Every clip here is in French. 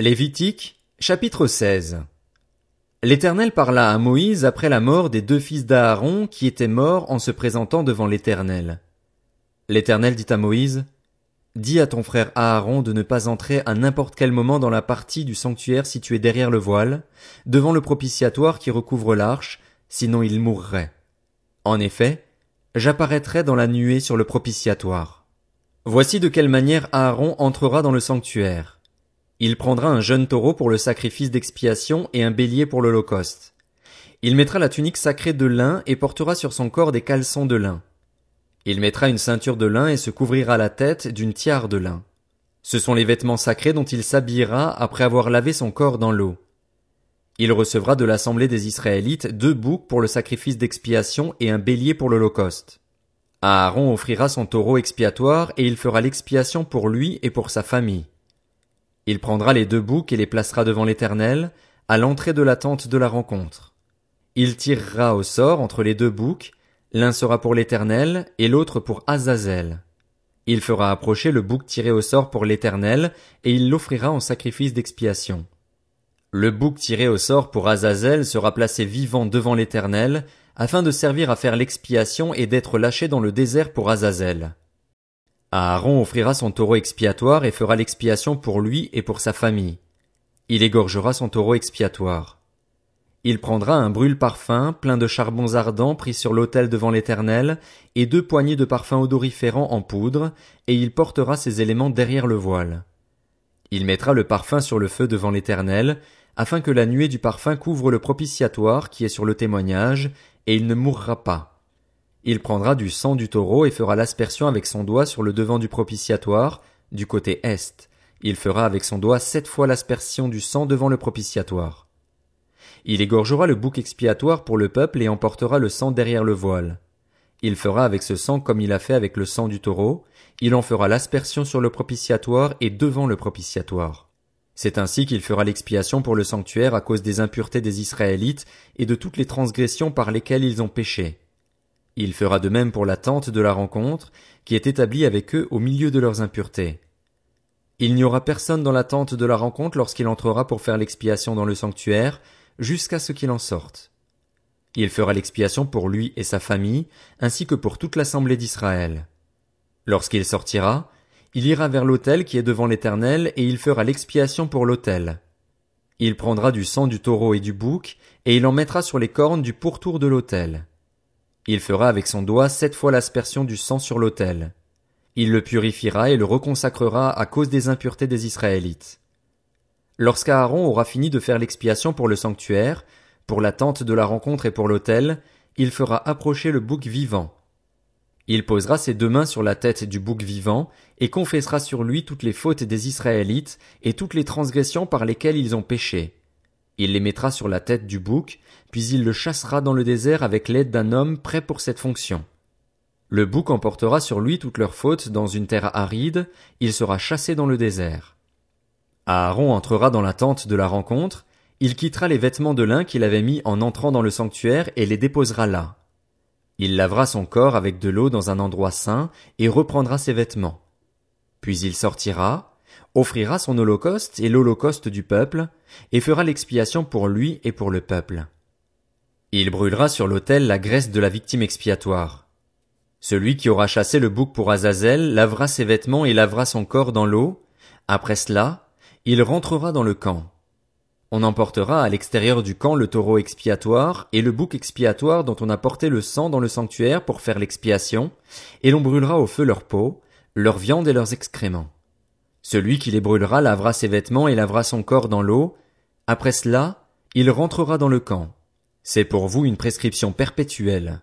Lévitique, chapitre 16. L'Éternel parla à Moïse après la mort des deux fils d'Aaron qui étaient morts en se présentant devant l'Éternel. L'Éternel dit à Moïse, Dis à ton frère Aaron de ne pas entrer à n'importe quel moment dans la partie du sanctuaire située derrière le voile, devant le propitiatoire qui recouvre l'arche, sinon il mourrait. En effet, j'apparaîtrai dans la nuée sur le propitiatoire. Voici de quelle manière Aaron entrera dans le sanctuaire. Il prendra un jeune taureau pour le sacrifice d'expiation et un bélier pour l'holocauste. Il mettra la tunique sacrée de lin et portera sur son corps des caleçons de lin. Il mettra une ceinture de lin et se couvrira la tête d'une tiare de lin. Ce sont les vêtements sacrés dont il s'habillera après avoir lavé son corps dans l'eau. Il recevra de l'assemblée des Israélites deux boucs pour le sacrifice d'expiation et un bélier pour l'holocauste. Aaron offrira son taureau expiatoire et il fera l'expiation pour lui et pour sa famille. Il prendra les deux boucs et les placera devant l'Éternel, à l'entrée de la tente de la rencontre. Il tirera au sort entre les deux boucs, l'un sera pour l'Éternel et l'autre pour Azazel. Il fera approcher le bouc tiré au sort pour l'Éternel, et il l'offrira en sacrifice d'expiation. Le bouc tiré au sort pour Azazel sera placé vivant devant l'Éternel, afin de servir à faire l'expiation et d'être lâché dans le désert pour Azazel. Aaron offrira son taureau expiatoire et fera l'expiation pour lui et pour sa famille. Il égorgera son taureau expiatoire. Il prendra un brûle-parfum plein de charbons ardents pris sur l'autel devant l'Éternel, et deux poignées de parfums odoriférants en poudre, et il portera ces éléments derrière le voile. Il mettra le parfum sur le feu devant l'Éternel, afin que la nuée du parfum couvre le propitiatoire qui est sur le témoignage, et il ne mourra pas. Il prendra du sang du taureau et fera l'aspersion avec son doigt sur le devant du propitiatoire, du côté est. Il fera avec son doigt sept fois l'aspersion du sang devant le propitiatoire. Il égorgera le bouc expiatoire pour le peuple et emportera le sang derrière le voile. Il fera avec ce sang comme il a fait avec le sang du taureau, il en fera l'aspersion sur le propitiatoire et devant le propitiatoire. C'est ainsi qu'il fera l'expiation pour le sanctuaire à cause des impuretés des Israélites et de toutes les transgressions par lesquelles ils ont péché. Il fera de même pour la tente de la rencontre, qui est établie avec eux au milieu de leurs impuretés. Il n'y aura personne dans la tente de la rencontre lorsqu'il entrera pour faire l'expiation dans le sanctuaire, jusqu'à ce qu'il en sorte. Il fera l'expiation pour lui et sa famille, ainsi que pour toute l'assemblée d'Israël. Lorsqu'il sortira, il ira vers l'autel qui est devant l'Éternel, et il fera l'expiation pour l'autel. Il prendra du sang du taureau et du bouc, et il en mettra sur les cornes du pourtour de l'autel. Il fera avec son doigt sept fois l'aspersion du sang sur l'autel. Il le purifiera et le reconsacrera à cause des impuretés des Israélites. Lorsqu'Aaron aura fini de faire l'expiation pour le sanctuaire, pour la tente de la rencontre et pour l'autel, il fera approcher le bouc vivant. Il posera ses deux mains sur la tête du bouc vivant, et confessera sur lui toutes les fautes des Israélites, et toutes les transgressions par lesquelles ils ont péché. Il les mettra sur la tête du bouc, puis il le chassera dans le désert avec l'aide d'un homme prêt pour cette fonction. Le bouc emportera sur lui toutes leurs fautes dans une terre aride, il sera chassé dans le désert. Aaron entrera dans la tente de la rencontre, il quittera les vêtements de lin qu'il avait mis en entrant dans le sanctuaire et les déposera là. Il lavera son corps avec de l'eau dans un endroit saint et reprendra ses vêtements. Puis il sortira, offrira son holocauste et l'holocauste du peuple, et fera l'expiation pour lui et pour le peuple. Il brûlera sur l'autel la graisse de la victime expiatoire. Celui qui aura chassé le bouc pour Azazel lavera ses vêtements et lavera son corps dans l'eau. Après cela, il rentrera dans le camp. On emportera à l'extérieur du camp le taureau expiatoire et le bouc expiatoire dont on a porté le sang dans le sanctuaire pour faire l'expiation, et l'on brûlera au feu leur peau, leur viande et leurs excréments. Celui qui les brûlera lavera ses vêtements et lavera son corps dans l'eau. Après cela, il rentrera dans le camp. C'est pour vous une prescription perpétuelle.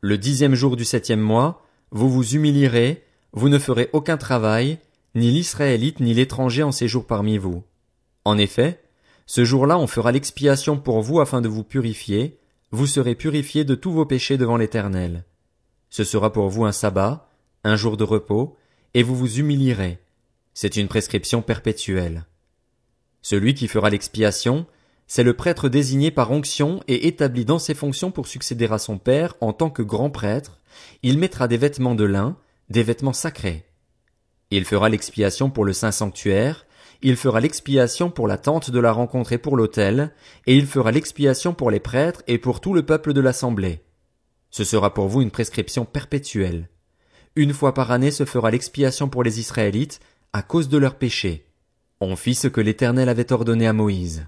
Le dixième jour du septième mois, vous vous humilierez, vous ne ferez aucun travail, ni l'Israélite ni l'étranger en séjour parmi vous. En effet, ce jour-là on fera l'expiation pour vous afin de vous purifier, vous serez purifiés de tous vos péchés devant l'Éternel. Ce sera pour vous un sabbat, un jour de repos, et vous vous humilierez. C'est une prescription perpétuelle. Celui qui fera l'expiation, c'est le prêtre désigné par onction et établi dans ses fonctions pour succéder à son père en tant que grand prêtre, il mettra des vêtements de lin, des vêtements sacrés. Il fera l'expiation pour le saint sanctuaire, il fera l'expiation pour la tente de la rencontre et pour l'autel, et il fera l'expiation pour les prêtres et pour tout le peuple de l'assemblée. Ce sera pour vous une prescription perpétuelle. Une fois par année se fera l'expiation pour les Israélites, à cause de leurs péchés. On fit ce que l'Éternel avait ordonné à Moïse.